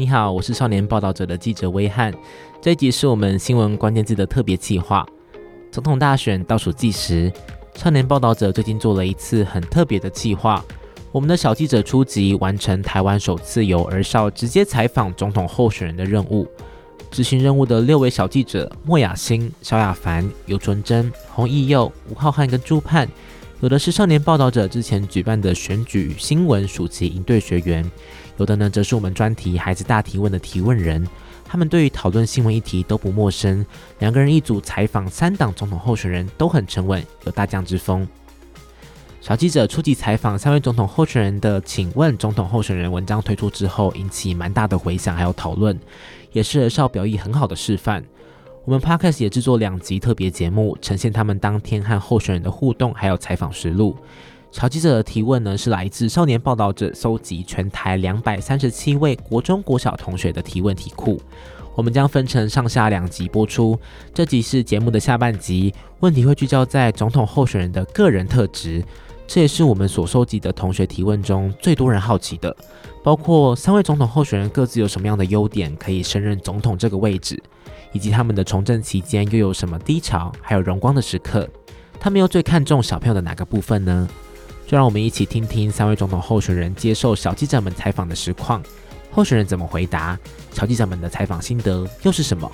你好，我是少年报道者的记者威汉。这一集是我们新闻关键字的特别计划。总统大选倒数计时，少年报道者最近做了一次很特别的计划。我们的小记者初级，完成台湾首次由儿少直接采访总统候选人的任务。执行任务的六位小记者莫雅欣、萧亚凡、尤纯真、洪义佑、吴浩瀚跟朱盼，有的是少年报道者之前举办的选举新闻暑期营队学员，有的呢则是我们专题孩子大提问的提问人。他们对于讨论新闻议题都不陌生，两个人一组采访三党总统候选人都很沉稳，有大将之风。小记者初级采访三位总统候选人的，请问总统候选人文章推出之后，引起蛮大的回响还有讨论。也是少表意很好的示范。我们 Podcast 也制作两集特别节目，呈现他们当天和候选人的互动，还有采访实录。小记者的提问呢，是来自少年报道者搜集全台两百三十七位国中国小同学的提问题库。我们将分成上下两集播出。这集是节目的下半集，问题会聚焦在总统候选人的个人特质。这也是我们所收集的同学提问中最多人好奇的，包括三位总统候选人各自有什么样的优点可以胜任总统这个位置，以及他们的从政期间又有什么低潮，还有荣光的时刻，他们又最看重小朋友的哪个部分呢？就让我们一起听听三位总统候选人接受小记者们采访的实况，候选人怎么回答，小记者们的采访心得又是什么？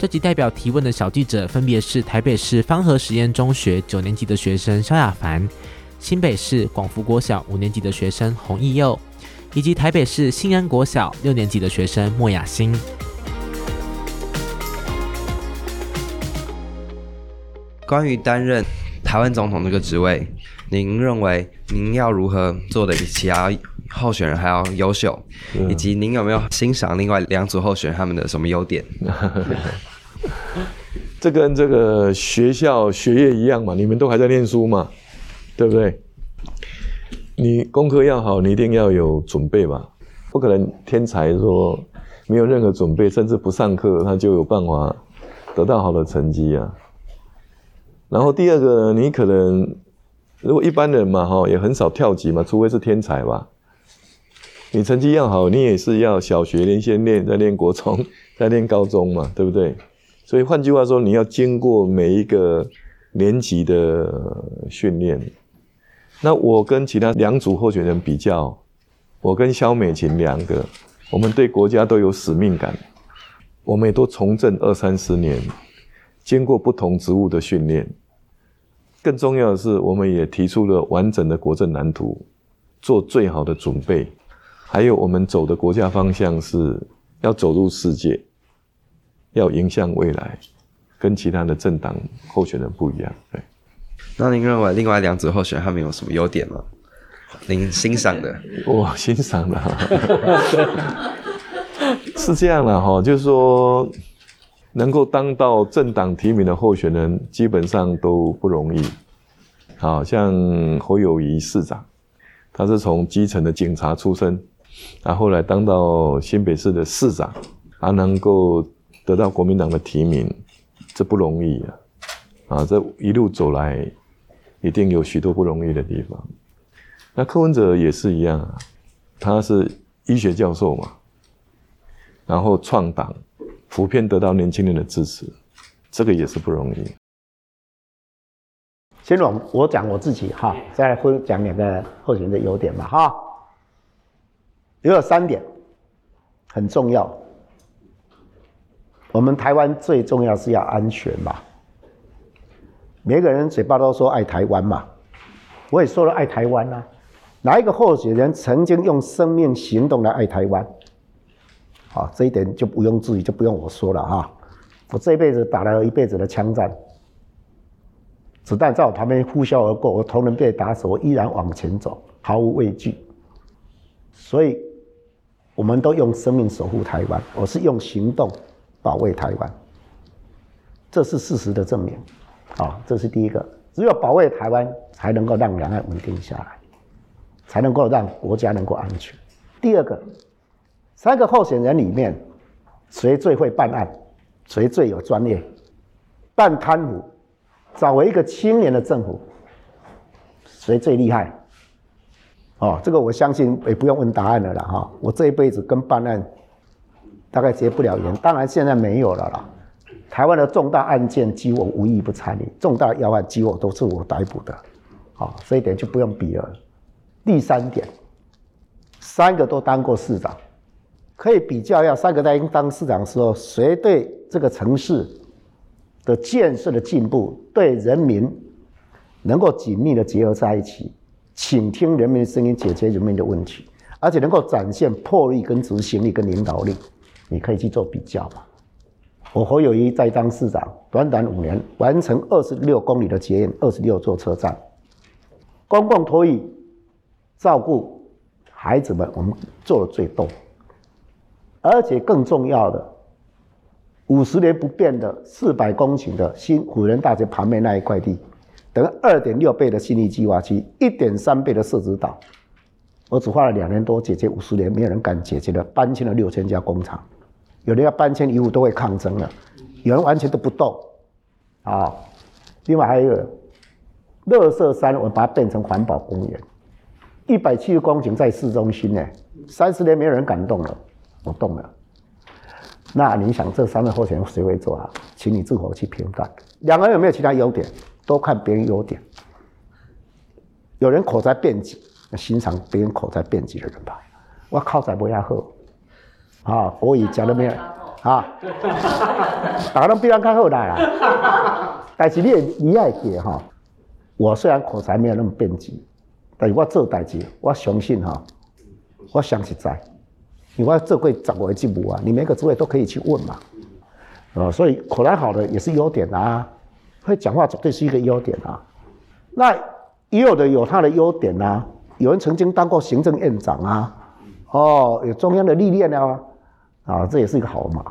这集代表提问的小记者分别是台北市方和实验中学九年级的学生萧亚凡。新北市广福国小五年级的学生洪义佑，以及台北市新安国小六年级的学生莫雅欣。关于担任台湾总统这个职位，您认为您要如何做的比其他候选人还要优秀？以及您有没有欣赏另外两组候选人他们的什么优点？这跟这个学校学业一样嘛，你们都还在念书嘛。对不对？你功课要好，你一定要有准备嘛？不可能天才说没有任何准备，甚至不上课，他就有办法得到好的成绩啊。然后第二个，你可能如果一般人嘛，哈，也很少跳级嘛，除非是天才吧。你成绩要好，你也是要小学连先练，再练国中，再练高中嘛，对不对？所以换句话说，你要经过每一个年级的训练。那我跟其他两组候选人比较，我跟萧美琴两个，我们对国家都有使命感，我们也都从政二三十年，经过不同职务的训练。更重要的是，我们也提出了完整的国政蓝图，做最好的准备。还有，我们走的国家方向是要走入世界，要迎向未来，跟其他的政党候选人不一样。对。那您认为另外两组候选人他们有什么优点吗？您欣赏的？我欣赏的，是这样的哈，就是说能够当到政党提名的候选人，基本上都不容易。好像侯友谊市长，他是从基层的警察出身，然后来当到新北市的市长，还能够得到国民党的提名，这不容易啊！啊，这一路走来。一定有许多不容易的地方。那柯文哲也是一样啊，他是医学教授嘛，然后创党，普遍得到年轻人的支持，这个也是不容易。先我我讲我自己哈，再分讲两个候选人的优点吧哈。也有三点很重要，我们台湾最重要是要安全嘛。每个人嘴巴都说爱台湾嘛，我也说了爱台湾啊。哪一个候选人曾经用生命行动来爱台湾？好，这一点就不用质疑，就不用我说了哈。我这一辈子打了一辈子的枪战，子弹在我旁边呼啸而过，我头人被打死，我依然往前走，毫无畏惧。所以，我们都用生命守护台湾，我是用行动保卫台湾，这是事实的证明。啊，这是第一个，只有保卫台湾，才能够让两岸稳定下来，才能够让国家能够安全。第二个，三个候选人里面，谁最会办案？谁最有专业？办贪腐，找为一个青年的政府，谁最厉害？哦，这个我相信也不用问答案了啦哈。我这一辈子跟办案大概结不了缘。当然现在没有了啦。台湾的重大案件几乎无一不参与，重大要案几乎都是我逮捕的，好，这一点就不用比了。第三点，三个都当过市长，可以比较一下，三个在当市长的时候，谁对这个城市的建设的进步，对人民能够紧密的结合在一起，倾听人民的声音，解决人民的问题，而且能够展现魄力、跟执行力、跟领导力，你可以去做比较嘛。我侯友谊在当市长，短短五年完成二十六公里的捷运，二十六座车站，公共托育、照顾孩子们，我们做的最多。而且更重要的，五十年不变的四百公顷的新辅仁大学旁边那一块地，等于二点六倍的新力计划区，一点三倍的社子岛，我只花了两年多解决五十年没有人敢解决的，搬迁了六千家工厂。有人要搬迁一户都会抗争了，有人完全都不动，啊，另外还有一个，乐色山，我把它变成环保公园，一百七十公顷在市中心呢，三十年没有人敢动了，我动了，那你想这三个候选人谁会做啊？请你自我去评断，两个人有没有其他优点？都看别人优点，有人口才辩捷，欣赏别人口才辩捷的人吧，我靠才不要喝。啊，国语讲的没有啊？大家都比较较好来啊。但是你也你也记哈，我虽然口才没有那么辩捷，但是我做代志，我相信哈，我相信在，因为我做过十个职务啊，你每个职位都可以去问嘛。啊，所以口才好的也是优点啊，会讲话绝对是一个优点啊。那也有的有他的优点啊，有人曾经当过行政院长啊，哦，有中央的历练啊。啊，这也是一个好嘛，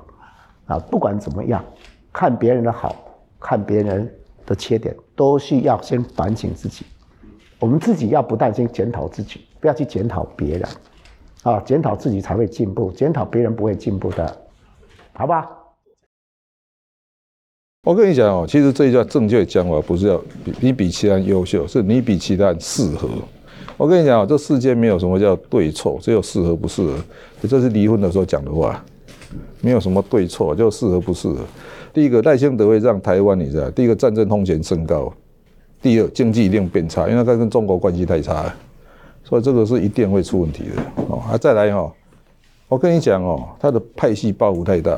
啊，不管怎么样，看别人的好，看别人的缺点，都需要先反省自己。我们自己要不但先检讨自己，不要去检讨别人，啊，检讨自己才会进步，检讨别人不会进步的，好吧？我跟你讲哦，其实这一叫正确讲法，不是要你比其他人优秀，是你比其他人适合。我跟你讲哦，这世间没有什么叫对错，只有适合不适合。这是离婚的时候讲的话，没有什么对错，就适合不适合。第一个赖清德会让台湾，你知道，第一个战争风险升高，第二经济一定变差，因为他跟中国关系太差了，所以这个是一定会出问题的。哦，啊，再来哦，我跟你讲哦，他的派系包袱太大。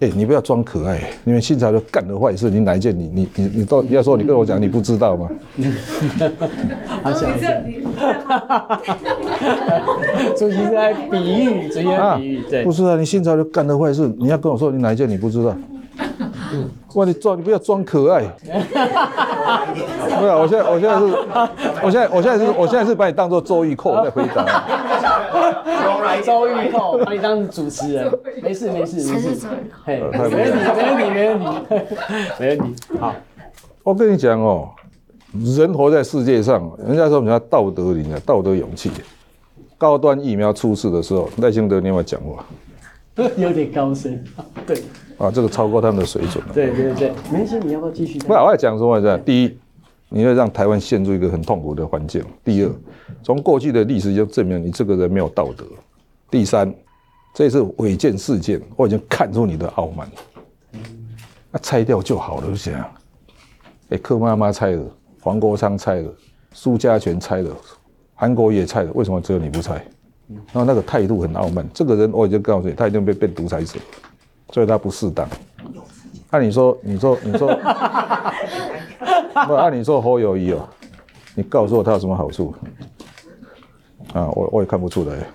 哎、欸，你不要装可爱，因为新潮流干的坏事，你哪一件你你你你到你要说你跟我讲，你不知道吗？好想主席在比喻，主席在比喻，对，不是啊，你新潮流干的坏事，你要跟我说你哪一件你不知道？哇，你装你不要装可爱。不是，我现在我现在是，我现在我现在是我现在是把你当做周玉蔻在回答。周玉蔻把你当主持人，没事没事没事，嘿，没问题没问题没问题 没问题。好，我跟你讲哦，人活在世界上，人家说什么道德林啊，道德勇气。高端疫苗出事的时候，赖清德你有没有讲话？有点高深，对。啊，这个超过他们的水准了。对对对，没事，你要不要继续？不，我要讲什么？是第一，你会让台湾陷入一个很痛苦的环境；第二，从过去的历史就证明你这个人没有道德；第三，这次违建事件，我已经看出你的傲慢。那拆掉就好了，就这样。哎，柯妈妈拆了，黄国昌拆了，苏家全拆了，韩国也拆了，为什么只有你不拆？然后那个态度很傲慢，这个人我已经告诉你，他一定被变独裁者。所以他不适当。按你说，你说，你说，不按你说侯友谊哦，你告诉我他有什么好处？啊，我我也看不出来。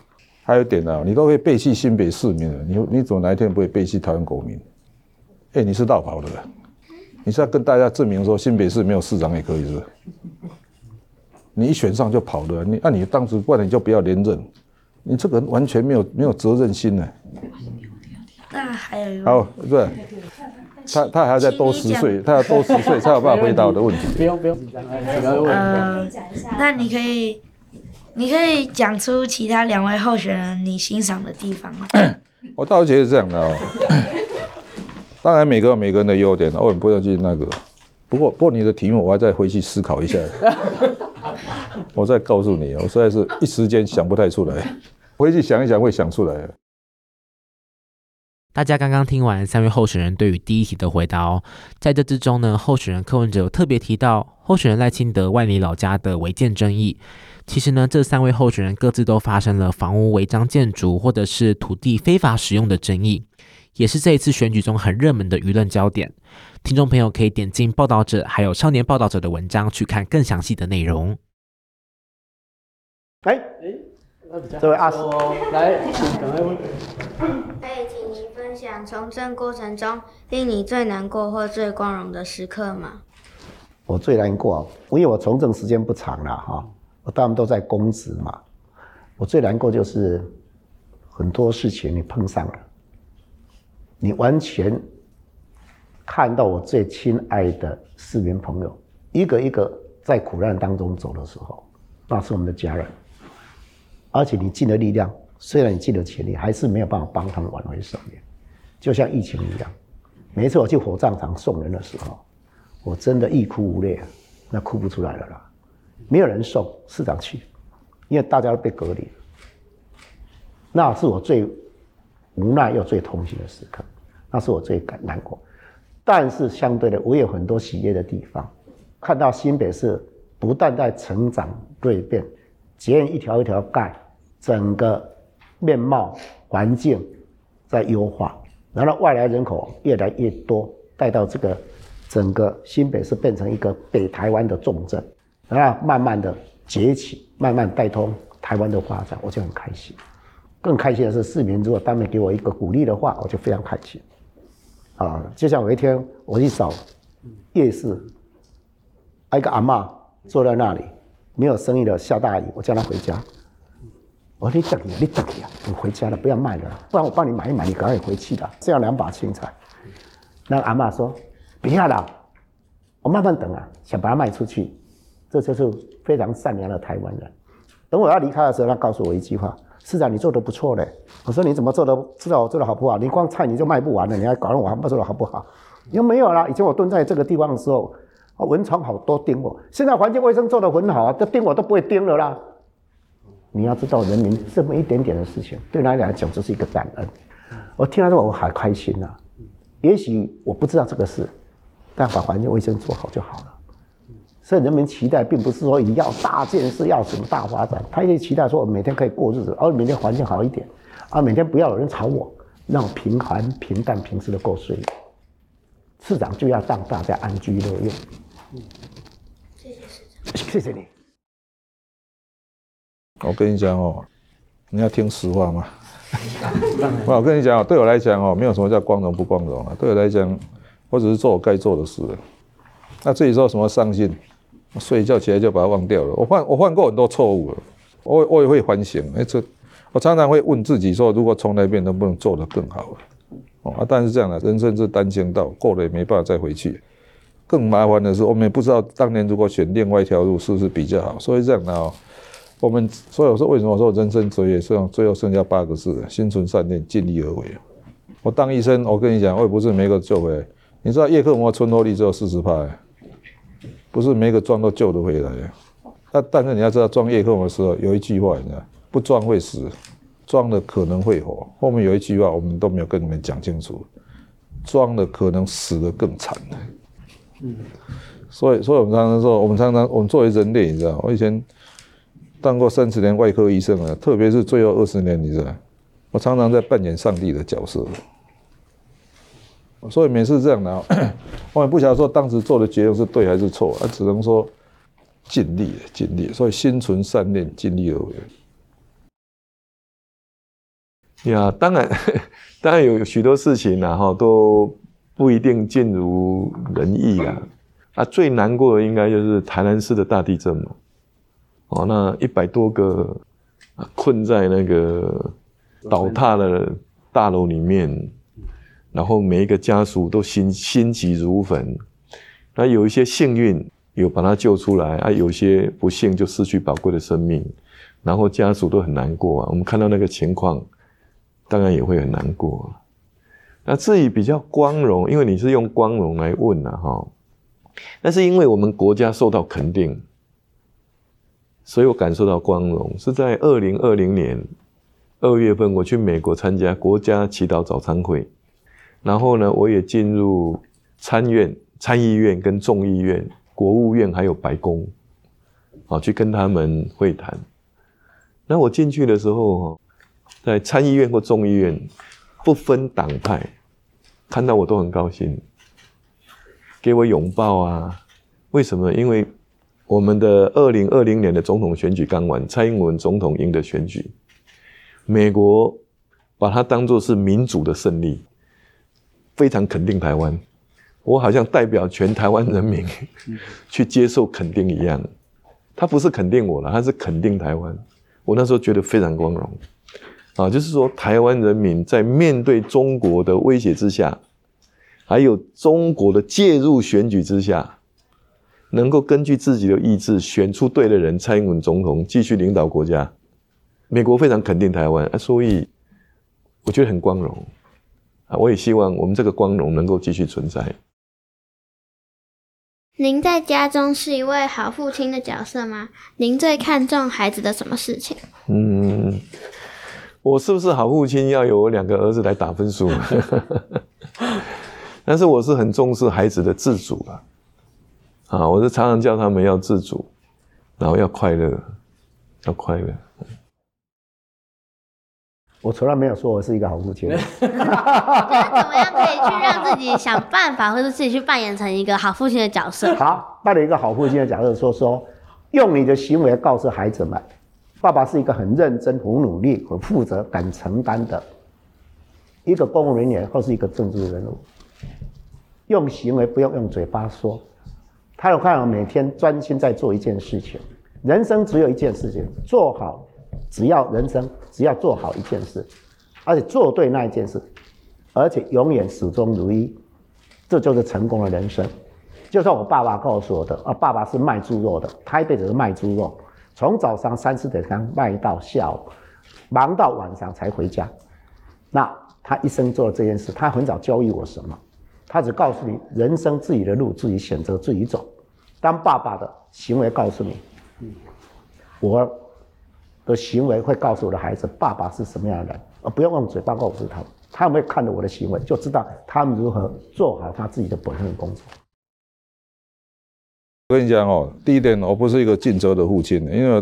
还有一点啊，你都会背弃新北市民了，你你怎么哪一天不会背弃台湾国民？哎，你是落跑的，你是要跟大家证明说新北市没有市长也可以是？你一选上就跑的，你按你当时不然你就不要连任，你这个人完全没有没有责任心呢。那还有一好，对，他他还要再多十岁，他要多十岁才有办法回答我的问题。不用不用呃，那你可以，你可以讲出其他两位候选人你欣赏的地方吗？我倒觉得是这样的哦。当然，每个每个人的优点，我们不要去那个。不过，不过你的题目我还再回去思考一下。我再告诉你，我实在是一时间想不太出来，回去想一想会想出来。大家刚刚听完三位候选人对于第一题的回答哦，在这之中呢，候选人柯文哲有特别提到候选人赖清德万里老家的违建争议。其实呢，这三位候选人各自都发生了房屋违章建筑或者是土地非法使用的争议，也是这一次选举中很热门的舆论焦点。听众朋友可以点进报道者还有少年报道者的文章去看更详细的内容。哎哎，这位阿叔，来，请赶快问。可以请您分享从政过程中令你最难过或最光荣的时刻吗？我最难过，因为我从政时间不长了哈，我大部分都在公职嘛。我最难过就是很多事情你碰上了，你完全看到我最亲爱的市民朋友一个一个在苦难当中走的时候，那是我们的家人。而且你尽了力量，虽然你尽了全力，还是没有办法帮他们挽回生命。就像疫情一样，每次我去火葬场送人的时候，我真的欲哭无泪啊，那哭不出来了啦。没有人送，市长去，因为大家都被隔离。那是我最无奈又最痛心的时刻，那是我最感难过。但是相对的，我有很多喜悦的地方，看到新北市不断在成长蜕变。捷运一条一条盖，整个面貌环境在优化，然后外来人口越来越多，带到这个整个新北市变成一个北台湾的重镇，然后慢慢的崛起，慢慢带通台湾的发展，我就很开心。更开心的是，市民如果当面给我一个鼓励的话，我就非常开心。啊，就像有一天我去扫夜市，一个阿嬷坐在那里。没有生意了，下大雨，我叫他回家。我说你等你，你等你，你回家了，不要卖了，不然我帮你买一买，你赶快回去的。这样两把青菜。那阿嬷说：“不要了，我慢慢等啊，想把它卖出去。”这就是非常善良的台湾人。等我要离开的时候，他告诉我一句话：“市长，你做的不错嘞。”我说：“你怎么做的？知道我做的好不好？你光菜你就卖不完了，你还搞得我还不做的好不好？”又没有了。以前我蹲在这个地方的时候。蚊虫好多叮我，现在环境卫生做得很好啊，这叮我都不会叮了啦。你要知道，人民这么一点点的事情，对他来讲就是一个感恩。我听到这我还开心呐、啊。也许我不知道这个事，但把环境卫生做好就好了。所以人民期待并不是说你要大建设，要什么大发展，他也期待说我每天可以过日子，而每天环境好一点，啊，每天不要有人吵我，让我平凡、平淡、平时的过岁月。市长就要让大家安居乐业。谢谢市长，谢谢你。我跟你讲哦，你要听实话吗？我跟你讲哦，对我来讲哦，没有什么叫光荣不光荣啊。对我来讲，我只是做我该做的事。那至于说什么上进，睡一觉起来就把它忘掉了。我犯我犯过很多错误了，我我也会反省。哎，这我常常会问自己说，如果从那边能不能做得更好？哦啊，但是这样的人生是单行道，过了也没办法再回去。更麻烦的是，我们也不知道当年如果选另外一条路是不是比较好。所以这样的哦，我们所以我说为什么说人生哲学剩最后剩下八个字：心存善念，尽力而为。我当医生，我跟你讲，我也不是每个救回来。你知道叶克膜存活率只有四十趴，不是每个装都救得回来。但但是你要知道，装叶克膜的时候有一句话，你知道，不装会死，装了可能会活。后面有一句话，我们都没有跟你们讲清楚，装了可能死得更惨。嗯，所以，所以我们常常说，我们常常，我们作为人类，你知道，我以前当过三十年外科医生啊，特别是最后二十年，你知道，我常常在扮演上帝的角色。所以每次这样的，我也不晓得说当时做的决定是对还是错，啊，只能说尽力了，尽力。所以心存善念，尽力而为。呀，当然，当然有许多事情，然后都。不一定尽如人意啊！啊，最难过的应该就是台南市的大地震嘛。哦，那一百多个困在那个倒塌的大楼里面，然后每一个家属都心心急如焚。那有一些幸运有把他救出来，啊，有些不幸就失去宝贵的生命，然后家属都很难过啊。我们看到那个情况，当然也会很难过。那至于比较光荣，因为你是用光荣来问呐，哈，那是因为我们国家受到肯定，所以我感受到光荣。是在二零二零年二月份，我去美国参加国家祈祷早餐会，然后呢，我也进入参院、参议院跟众议院、国务院还有白宫，啊，去跟他们会谈。那我进去的时候，在参议院或众议院，不分党派，看到我都很高兴，给我拥抱啊。为什么？因为我们的二零二零年的总统选举刚完，蔡英文总统赢得选举，美国把它当作是民主的胜利，非常肯定台湾。我好像代表全台湾人民 去接受肯定一样。他不是肯定我了，他是肯定台湾。我那时候觉得非常光荣啊，就是说台湾人民在面对中国的威胁之下，还有中国的介入选举之下。能够根据自己的意志选出对的人，蔡英文总统继续领导国家，美国非常肯定台湾，所以我觉得很光荣啊！我也希望我们这个光荣能够继续存在。您在家中是一位好父亲的角色吗？您最看重孩子的什么事情？嗯，我是不是好父亲要有我两个儿子来打分数？但是我是很重视孩子的自主啊。啊，我是常常叫他们要自主，然后要快乐，要快乐。我从来没有说我是一个好父亲。那怎么样可以去让自己想办法，或者自己去扮演成一个好父亲的角色？好，扮演一个好父亲的角色，说说，用你的行为告诉孩子们，爸爸是一个很认真、很努力、很负责、敢承担的一个公务人员，或是一个政治人物。用行为，不用用嘴巴说。他有看到每天专心在做一件事情，人生只有一件事情做好，只要人生只要做好一件事，而且做对那一件事，而且永远始终如一，这就是成功的人生。就像我爸爸告诉我的啊，爸爸是卖猪肉的，他一辈子是卖猪肉，从早上三四点钟卖到下午，忙到晚上才回家。那他一生做了这件事，他很早教育我什么？他只告诉你，人生自己的路自己选择自己走。当爸爸的行为告诉你，我的行为会告诉我的孩子，爸爸是什么样的人，而不用用嘴巴告诉他们。他们会看着我的行为，就知道他们如何做好他自己的本分工作。我跟你讲哦，第一点，我不是一个尽责的父亲，因为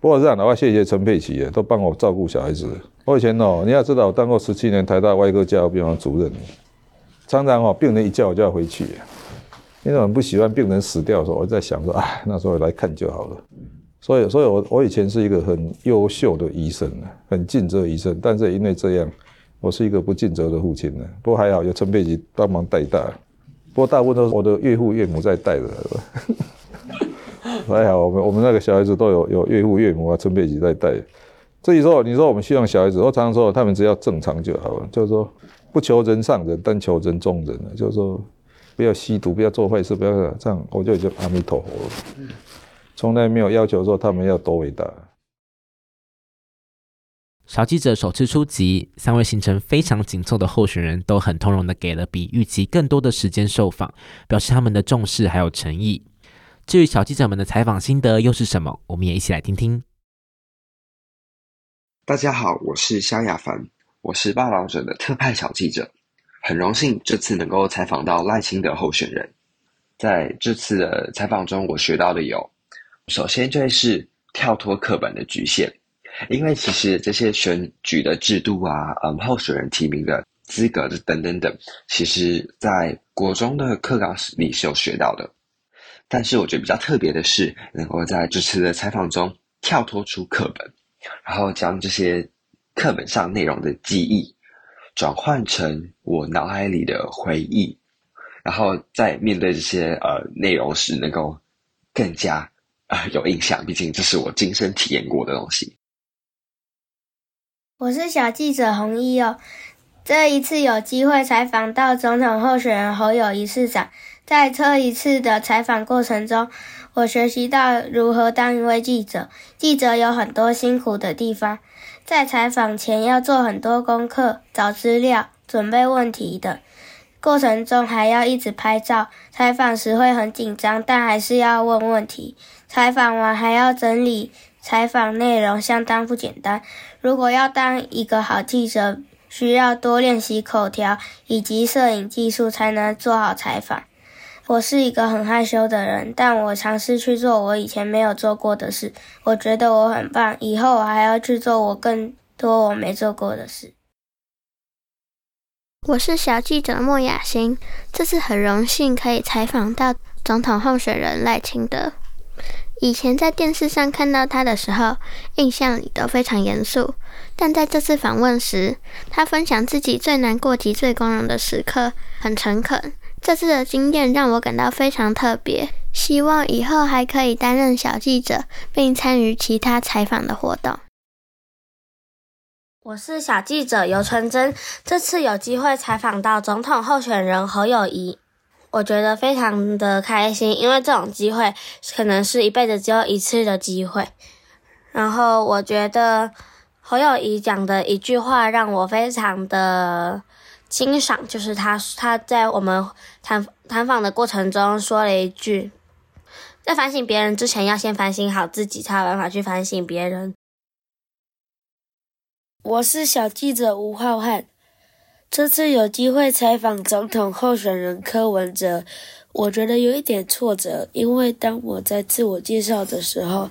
不过这样的话，谢谢陈佩琪都帮我照顾小孩子。我以前哦，你要知道，我当过十七年台大外科加护病房主任。常常哦，病人一叫我就要回去，因为我很不喜欢病人死掉的时候，我在想说，哎，那时候来看就好了。所以，所以我我以前是一个很优秀的医生，很尽责的医生，但是因为这样，我是一个不尽责的父亲呢。不过还好有陈佩琪帮忙带大，不过大部分都是我的岳父岳母在带的。还好我们我们那个小孩子都有有岳父岳母啊，陈佩琪在带。至于说你说我们希望小孩子，我常常说他们只要正常就好了，就是说。不求人上人，但求人中人，就是说，不要吸毒，不要做坏事，不要这样，我就已经阿弥陀佛了。从来没有要求说他们要多伟大。小记者首次出击，三位行程非常紧凑的候选人都很通融的给了比预期更多的时间受访，表示他们的重视还有诚意。至于小记者们的采访心得又是什么？我们也一起来听听。大家好，我是萧亚凡。我是报导者的特派小记者，很荣幸这次能够采访到赖清德候选人。在这次的采访中，我学到的有：首先就是跳脱课本的局限，因为其实这些选举的制度啊，嗯，候选人提名的资格等等等，其实在国中的课纲里是有学到的。但是我觉得比较特别的是，能够在这次的采访中跳脱出课本，然后将这些。课本上内容的记忆，转换成我脑海里的回忆，然后在面对这些呃内容时，能够更加呃有印象。毕竟这是我亲身体验过的东西。我是小记者洪一哦，这一次有机会采访到总统候选人侯友宜市长，在这一次的采访过程中，我学习到如何当一位记者。记者有很多辛苦的地方。在采访前要做很多功课，找资料、准备问题的过程中，还要一直拍照。采访时会很紧张，但还是要问问题。采访完还要整理采访内容，相当不简单。如果要当一个好记者，需要多练习口条以及摄影技术才能做好采访。我是一个很害羞的人，但我尝试去做我以前没有做过的事。我觉得我很棒，以后我还要去做我更多我没做过的事。我是小记者莫雅欣，这次很荣幸可以采访到总统候选人赖清德。以前在电视上看到他的时候，印象里都非常严肃，但在这次访问时，他分享自己最难过及最光荣的时刻，很诚恳。这次的经验让我感到非常特别，希望以后还可以担任小记者，并参与其他采访的活动。我是小记者游纯真，这次有机会采访到总统候选人侯友宜，我觉得非常的开心，因为这种机会可能是一辈子只有一次的机会。然后我觉得侯友宜讲的一句话让我非常的。欣赏就是他，他在我们谈谈访的过程中说了一句：“在反省别人之前，要先反省好自己，才有办法去反省别人。”我是小记者吴浩瀚，这次有机会采访总统候选人柯文哲，我觉得有一点挫折，因为当我在自我介绍的时候，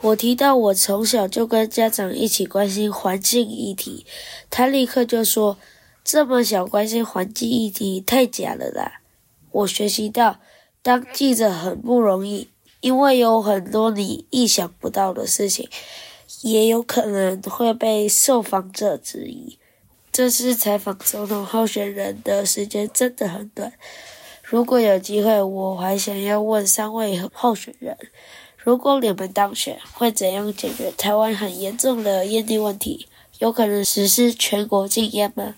我提到我从小就跟家长一起关心环境议题，他立刻就说。这么小关心环境议题太假了啦！我学习到当记者很不容易，因为有很多你意想不到的事情，也有可能会被受访者质疑。这次采访总统候选人的时间真的很短，如果有机会，我还想要问三位候选人：如果你们当选，会怎样解决台湾很严重的烟蒂问题？有可能实施全国禁烟吗？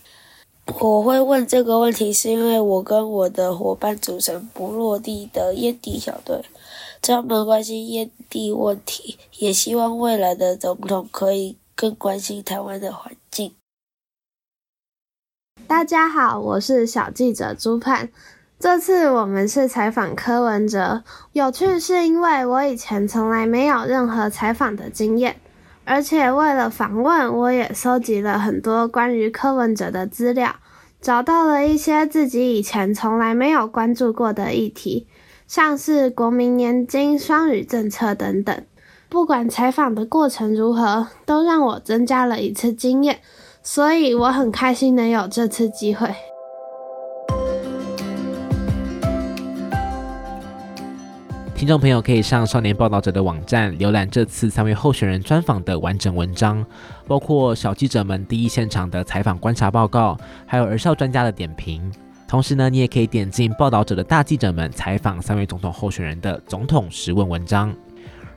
我会问这个问题，是因为我跟我的伙伴组成不落地的烟蒂小队，专门关心烟蒂问题，也希望未来的总统可以更关心台湾的环境。大家好，我是小记者朱盼，这次我们是采访柯文哲，有趣是因为我以前从来没有任何采访的经验。而且为了访问，我也收集了很多关于柯文哲的资料，找到了一些自己以前从来没有关注过的议题，像是国民年金、双语政策等等。不管采访的过程如何，都让我增加了一次经验，所以我很开心能有这次机会。听众朋友可以上少年报道者的网站浏览这次三位候选人专访的完整文章，包括小记者们第一现场的采访观察报告，还有儿少专家的点评。同时呢，你也可以点进报道者的大记者们采访三位总统候选人的总统实问文章。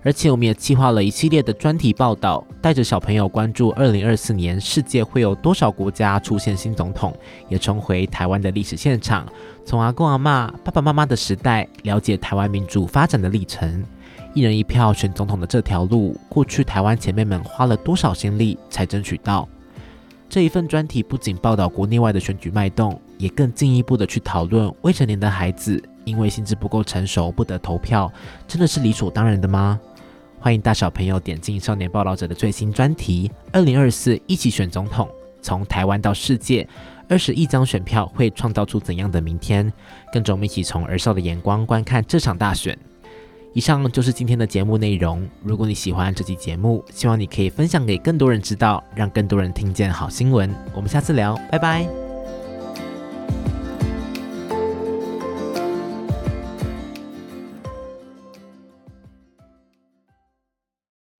而且我们也计划了一系列的专题报道，带着小朋友关注二零二四年世界会有多少国家出现新总统，也重回台湾的历史现场，从阿公阿嬷、爸爸妈妈的时代，了解台湾民主发展的历程。一人一票选总统的这条路，过去台湾前辈们花了多少心力才争取到？这一份专题不仅报道国内外的选举脉动，也更进一步的去讨论未成年的孩子因为心智不够成熟不得投票，真的是理所当然的吗？欢迎大小朋友点进少年报道者的最新专题《二零二四一起选总统》，从台湾到世界，二十亿张选票会创造出怎样的明天？跟着我们一起从儿少的眼光观看这场大选。以上就是今天的节目内容。如果你喜欢这期节目，希望你可以分享给更多人知道，让更多人听见好新闻。我们下次聊，拜拜。